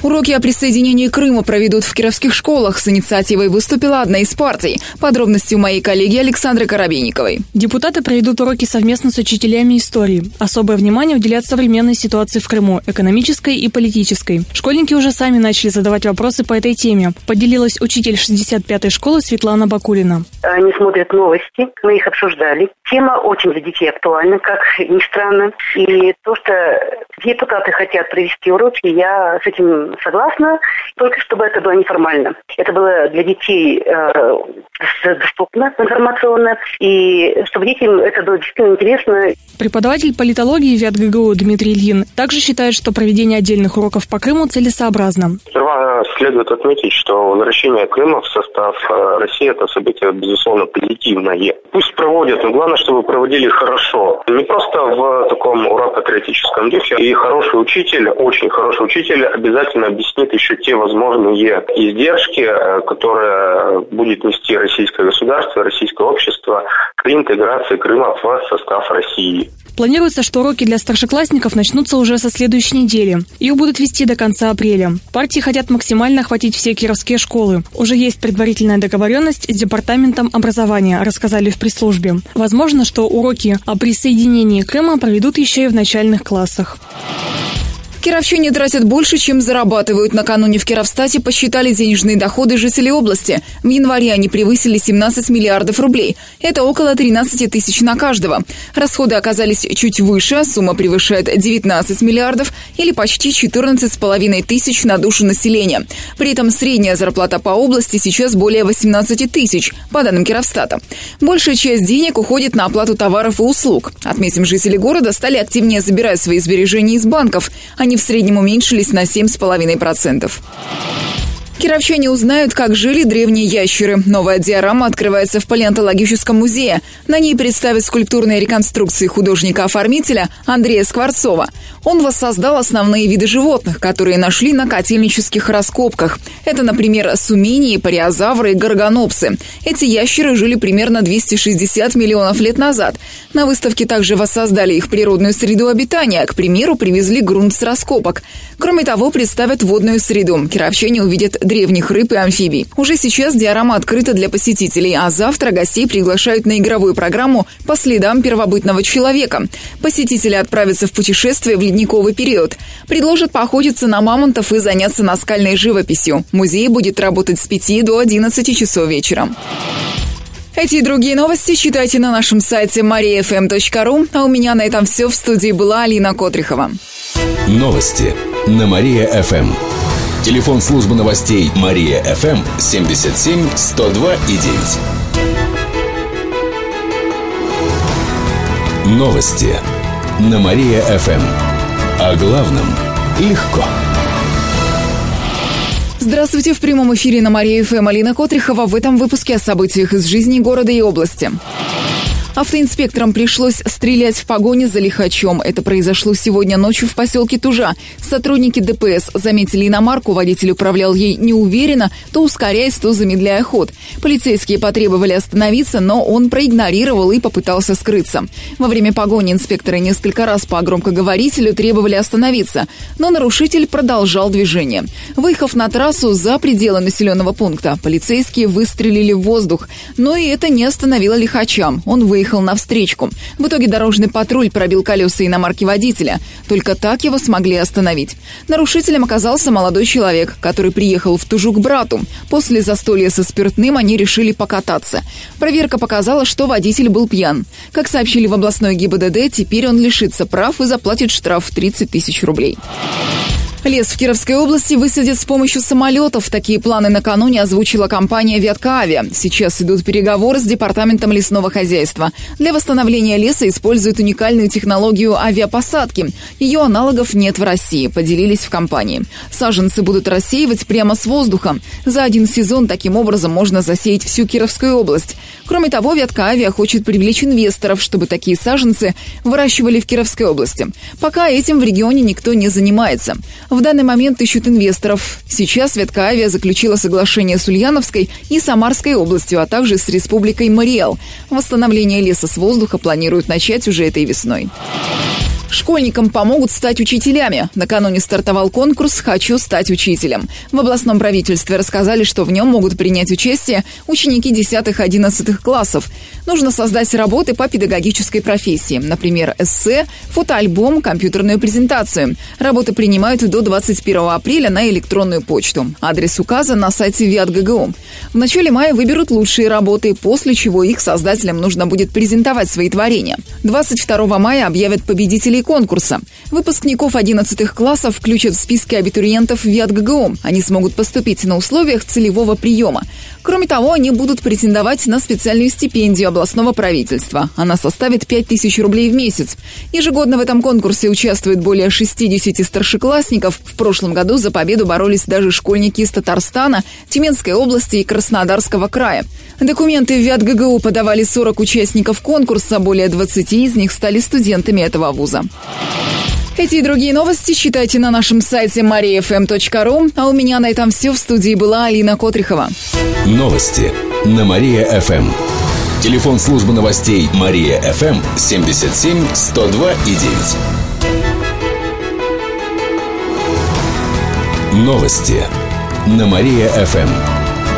Уроки о присоединении Крыма проведут в кировских школах. С инициативой выступила одна из партий. Подробности у моей коллеги Александры Коробейниковой. Депутаты проведут уроки совместно с учителями истории. Особое внимание уделят современной ситуации в Крыму, экономической и политической. Школьники уже сами начали задавать вопросы по этой теме. Поделилась учитель 65-й школы Светлана Бакулина. Они смотрят новости, мы их обсуждали. Тема очень для детей актуальна, как ни странно. И то, что депутаты хотят провести уроки, я с этим согласна, только чтобы это было неформально. Это было для детей э, доступно информационно, и чтобы детям это было действительно интересно. Преподаватель политологии ВИАТ ГГУ Дмитрий Ильин также считает, что проведение отдельных уроков по Крыму целесообразно. Сперва следует отметить, что возвращение Крыма в состав э, России – это событие, безусловно, позитивное. Пусть проводят, но главное, чтобы проводили хорошо. Не просто в таком ура-патриотическом духе. И хороший учитель, очень хороший учитель обязательно объяснит еще те возможные издержки, э, которые будет нести российское государство, российское общество при интеграции Крыма в состав России. Планируется, что уроки для старшеклассников начнутся уже со следующей недели. Их будут вести до конца апреля. Партии хотят максимально охватить все кировские школы. Уже есть предварительная договоренность с Департаментом образования, рассказали в пресс-службе. Возможно, что уроки о присоединении Крыма проведут еще и в начальных классах. Кировчане тратят больше, чем зарабатывают. Накануне в Кировстате посчитали денежные доходы жителей области. В январе они превысили 17 миллиардов рублей. Это около 13 тысяч на каждого. Расходы оказались чуть выше, сумма превышает 19 миллиардов или почти 14,5 тысяч на душу населения. При этом средняя зарплата по области сейчас более 18 тысяч, по данным Кировстата. Большая часть денег уходит на оплату товаров и услуг. Отметим, жители города стали активнее забирать свои сбережения из банков. Они они в среднем уменьшились на 7,5%. Кировчане узнают, как жили древние ящеры. Новая диорама открывается в палеонтологическом музее. На ней представят скульптурные реконструкции художника-оформителя Андрея Скворцова. Он воссоздал основные виды животных, которые нашли на котельнических раскопках. Это, например, сумини, париозавры и горгонопсы. Эти ящеры жили примерно 260 миллионов лет назад. На выставке также воссоздали их природную среду обитания. К примеру, привезли грунт с раскопок. Кроме того, представят водную среду. Кировчане увидят древних рыб и амфибий. Уже сейчас диорама открыта для посетителей, а завтра гостей приглашают на игровую программу по следам первобытного человека. Посетители отправятся в путешествие в ледниковый период. Предложат поохотиться на мамонтов и заняться наскальной живописью. Музей будет работать с 5 до 11 часов вечера. Эти и другие новости читайте на нашем сайте mariafm.ru. А у меня на этом все. В студии была Алина Котрихова. Новости на Мария-ФМ. Телефон службы новостей Мария ФМ 77 102 и 9. Новости на Мария ФМ. О главном легко. Здравствуйте, в прямом эфире на Мария ФМ Алина Котрихова в этом выпуске о событиях из жизни города и области. Автоинспекторам пришлось стрелять в погоне за лихачом. Это произошло сегодня ночью в поселке Тужа. Сотрудники ДПС заметили иномарку, водитель управлял ей неуверенно, то ускоряясь, то замедляя ход. Полицейские потребовали остановиться, но он проигнорировал и попытался скрыться. Во время погони инспекторы несколько раз по громкоговорителю требовали остановиться, но нарушитель продолжал движение. Выехав на трассу за пределы населенного пункта, полицейские выстрелили в воздух, но и это не остановило лихача. Он выехал выехал навстречку. В итоге дорожный патруль пробил колеса иномарки водителя. Только так его смогли остановить. Нарушителем оказался молодой человек, который приехал в Тужу к брату. После застолья со спиртным они решили покататься. Проверка показала, что водитель был пьян. Как сообщили в областной ГИБДД, теперь он лишится прав и заплатит штраф в 30 тысяч рублей. Лес в Кировской области высадят с помощью самолетов. Такие планы накануне озвучила компания «Ветка Авиа». Сейчас идут переговоры с Департаментом лесного хозяйства. Для восстановления леса используют уникальную технологию авиапосадки. Ее аналогов нет в России, поделились в компании. Саженцы будут рассеивать прямо с воздуха. За один сезон таким образом можно засеять всю Кировскую область. Кроме того, «Ветка Авиа» хочет привлечь инвесторов, чтобы такие саженцы выращивали в Кировской области. Пока этим в регионе никто не занимается. В данный момент ищут инвесторов. Сейчас Веткаавиа заключила соглашение с Ульяновской и Самарской областью, а также с Республикой Мариэл. Восстановление леса с воздуха планируют начать уже этой весной. Школьникам помогут стать учителями. Накануне стартовал конкурс «Хочу стать учителем». В областном правительстве рассказали, что в нем могут принять участие ученики 10-11 классов. Нужно создать работы по педагогической профессии. Например, эссе, фотоальбом, компьютерную презентацию. Работы принимают до 21 апреля на электронную почту. Адрес указан на сайте ВИАТ-ГГУ. В начале мая выберут лучшие работы, после чего их создателям нужно будет презентовать свои творения. 22 мая объявят победителей конкурса. Выпускников 11 классов включат в списки абитуриентов ВИАТ ГГУ. Они смогут поступить на условиях целевого приема. Кроме того, они будут претендовать на специальную стипендию областного правительства. Она составит 5000 рублей в месяц. Ежегодно в этом конкурсе участвует более 60 старшеклассников. В прошлом году за победу боролись даже школьники из Татарстана, Тюменской области и Краснодарского края. Документы в ГГУ подавали 40 участников конкурса, более 20 из них стали студентами этого вуза. Эти и другие новости читайте на нашем сайте mariafm.ru. А у меня на этом все. В студии была Алина Котрихова. Новости на Мария-ФМ. Телефон службы новостей Мария-ФМ 77 102 и 9. Новости на Мария-ФМ.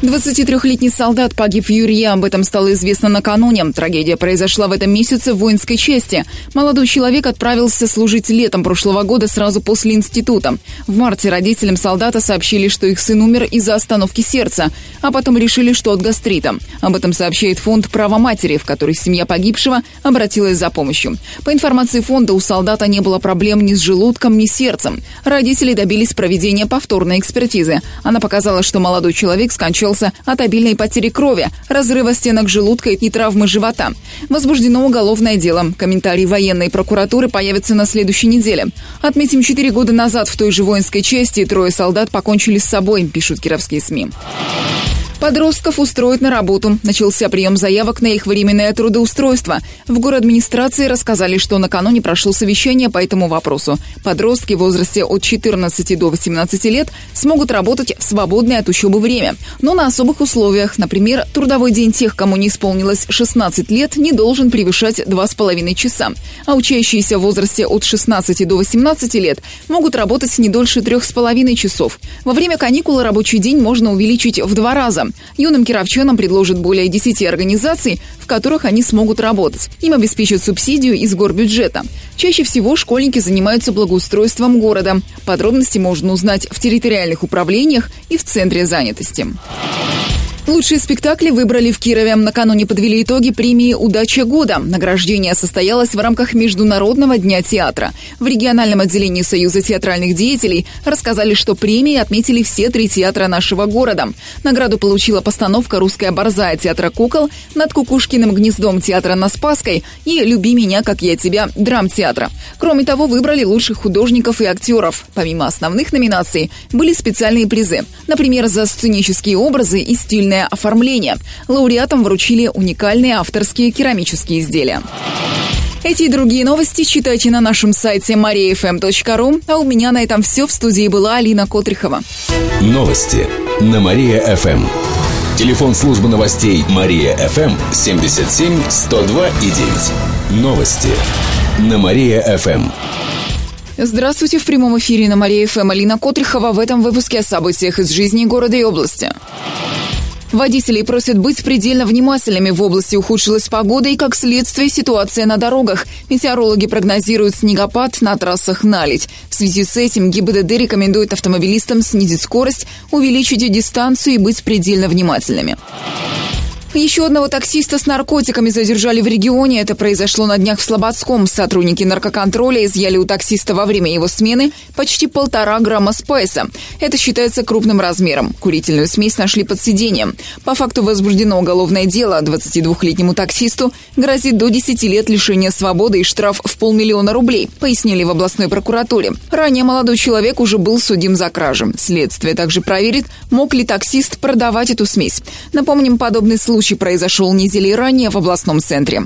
23-летний солдат погиб в Юрье. Об этом стало известно накануне. Трагедия произошла в этом месяце в воинской части. Молодой человек отправился служить летом прошлого года сразу после института. В марте родителям солдата сообщили, что их сын умер из-за остановки сердца, а потом решили, что от гастрита. Об этом сообщает фонд «Право матери», в который семья погибшего обратилась за помощью. По информации фонда, у солдата не было проблем ни с желудком, ни с сердцем. Родители добились проведения повторной экспертизы. Она показала, что молодой человек скончался скончался от обильной потери крови, разрыва стенок желудка и травмы живота. Возбуждено уголовное дело. Комментарии военной прокуратуры появятся на следующей неделе. Отметим, четыре года назад в той же воинской части трое солдат покончили с собой, пишут кировские СМИ. Подростков устроят на работу. Начался прием заявок на их временное трудоустройство. В город администрации рассказали, что накануне прошло совещание по этому вопросу. Подростки в возрасте от 14 до 18 лет смогут работать в свободное от учебы время, но на особых условиях. Например, трудовой день тех, кому не исполнилось 16 лет, не должен превышать 2,5 часа. А учащиеся в возрасте от 16 до 18 лет могут работать не дольше 3,5 часов. Во время каникул рабочий день можно увеличить в два раза. Юным кировчанам предложат более 10 организаций, в которых они смогут работать. Им обеспечат субсидию из горбюджета. Чаще всего школьники занимаются благоустройством города. Подробности можно узнать в территориальных управлениях и в Центре занятости. Лучшие спектакли выбрали в Кирове. Накануне подвели итоги премии «Удача года». Награждение состоялось в рамках Международного дня театра. В региональном отделении Союза театральных деятелей рассказали, что премии отметили все три театра нашего города. Награду получила постановка «Русская борзая» театра «Кукол», «Над Кукушкиным гнездом» театра «На Спасской» и «Люби меня, как я тебя» драмтеатра. Кроме того, выбрали лучших художников и актеров. Помимо основных номинаций, были специальные призы. Например, за сценические образы и стильное уникальное оформление. Лауреатам вручили уникальные авторские керамические изделия. Эти и другие новости читайте на нашем сайте mariafm.ru. А у меня на этом все. В студии была Алина Котрихова. Новости на Мария-ФМ. Телефон службы новостей Мария-ФМ 77 102 и 9. Новости на Мария-ФМ. Здравствуйте, в прямом эфире на Мария-ФМ Алина Котрихова в этом выпуске о событиях из жизни города и области. Водителей просят быть предельно внимательными. В области ухудшилась погода и, как следствие, ситуация на дорогах. Метеорологи прогнозируют снегопад на трассах налить. В связи с этим ГИБДД рекомендует автомобилистам снизить скорость, увеличить дистанцию и быть предельно внимательными. Еще одного таксиста с наркотиками задержали в регионе. Это произошло на днях в Слободском. Сотрудники наркоконтроля изъяли у таксиста во время его смены почти полтора грамма спайса. Это считается крупным размером. Курительную смесь нашли под сиденьем. По факту возбуждено уголовное дело. 22-летнему таксисту грозит до 10 лет лишения свободы и штраф в полмиллиона рублей, пояснили в областной прокуратуре. Ранее молодой человек уже был судим за кражу. Следствие также проверит, мог ли таксист продавать эту смесь. Напомним, подобный случай Случай произошел недели ранее в областном центре.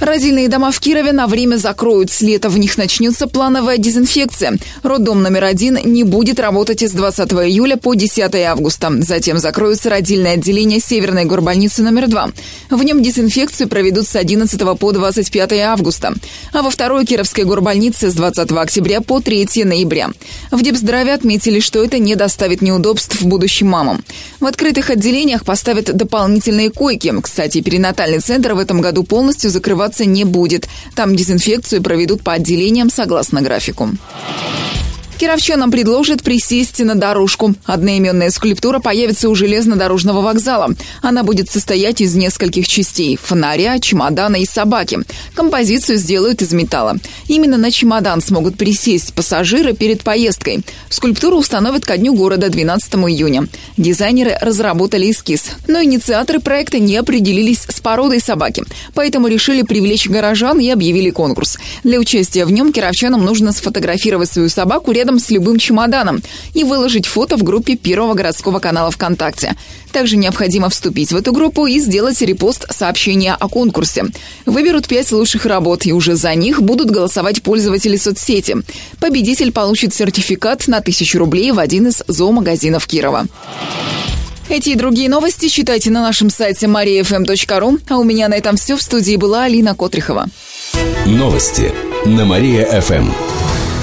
Родильные дома в Кирове на время закроют. С лета в них начнется плановая дезинфекция. Роддом номер один не будет работать с 20 июля по 10 августа. Затем закроются родильное отделение Северной горбольницы номер два. В нем дезинфекцию проведут с 11 по 25 августа. А во второй Кировской горбольнице с 20 октября по 3 ноября. В Депздраве отметили, что это не доставит неудобств в будущем мамам. В открытых отделениях поставят дополнительные койки. Кстати, перинатальный центр в этом году полностью закрывают закрываться не будет. Там дезинфекцию проведут по отделениям согласно графику. Кировчанам предложат присесть на дорожку. Одноименная скульптура появится у железнодорожного вокзала. Она будет состоять из нескольких частей – фонаря, чемодана и собаки. Композицию сделают из металла. Именно на чемодан смогут присесть пассажиры перед поездкой. Скульптуру установят ко дню города 12 июня. Дизайнеры разработали эскиз. Но инициаторы проекта не определились с породой собаки. Поэтому решили привлечь горожан и объявили конкурс. Для участия в нем кировчанам нужно сфотографировать свою собаку рядом рядом с любым чемоданом и выложить фото в группе Первого городского канала ВКонтакте. Также необходимо вступить в эту группу и сделать репост сообщения о конкурсе. Выберут пять лучших работ, и уже за них будут голосовать пользователи соцсети. Победитель получит сертификат на тысячу рублей в один из зоомагазинов Кирова. Эти и другие новости читайте на нашем сайте mariafm.ru. А у меня на этом все. В студии была Алина Котрихова. Новости на Мария-ФМ.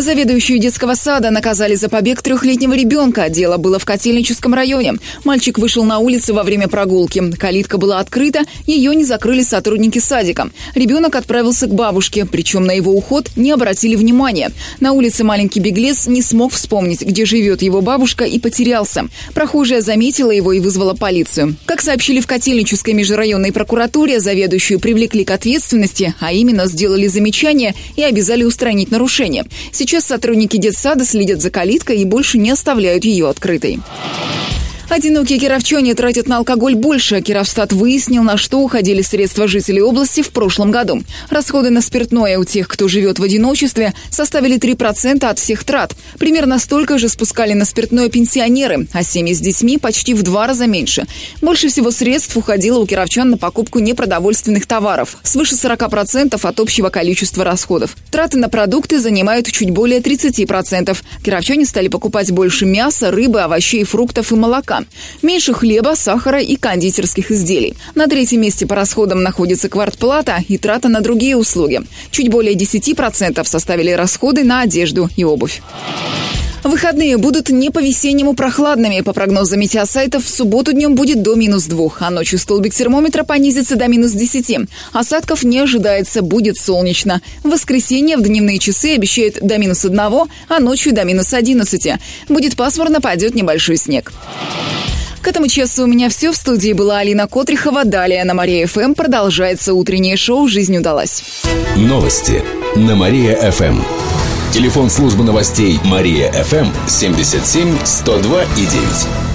Заведующую детского сада наказали за побег трехлетнего ребенка. Дело было в Котельническом районе. Мальчик вышел на улицу во время прогулки. Калитка была открыта, ее не закрыли сотрудники садика. Ребенок отправился к бабушке, причем на его уход не обратили внимания. На улице маленький беглец не смог вспомнить, где живет его бабушка и потерялся. Прохожая заметила его и вызвала полицию. Как сообщили в Котельнической межрайонной прокуратуре, заведующую привлекли к ответственности, а именно сделали замечание и обязали устранить нарушение. Сейчас сотрудники детсада следят за калиткой и больше не оставляют ее открытой. Одинокие кировчане тратят на алкоголь больше. Кировстат выяснил, на что уходили средства жителей области в прошлом году. Расходы на спиртное у тех, кто живет в одиночестве, составили 3% от всех трат. Примерно столько же спускали на спиртное пенсионеры, а семьи с детьми почти в два раза меньше. Больше всего средств уходило у кировчан на покупку непродовольственных товаров, свыше 40% от общего количества расходов. Траты на продукты занимают чуть более 30%. Кировчане стали покупать больше мяса, рыбы, овощей, фруктов и молока. Меньше хлеба, сахара и кондитерских изделий. На третьем месте по расходам находится квартплата и трата на другие услуги. Чуть более 10% составили расходы на одежду и обувь. Выходные будут не по-весеннему прохладными. По прогнозам метеосайтов, в субботу днем будет до минус двух, а ночью столбик термометра понизится до минус десяти. Осадков не ожидается, будет солнечно. В воскресенье в дневные часы обещают до минус одного, а ночью до минус одиннадцати. Будет пасмурно, пойдет небольшой снег. К этому часу у меня все. В студии была Алина Котрихова. Далее на Мария ФМ продолжается утреннее шоу «Жизнь удалась». Новости на Мария ФМ. Телефон службы новостей Мария ФМ 77 102 и 9.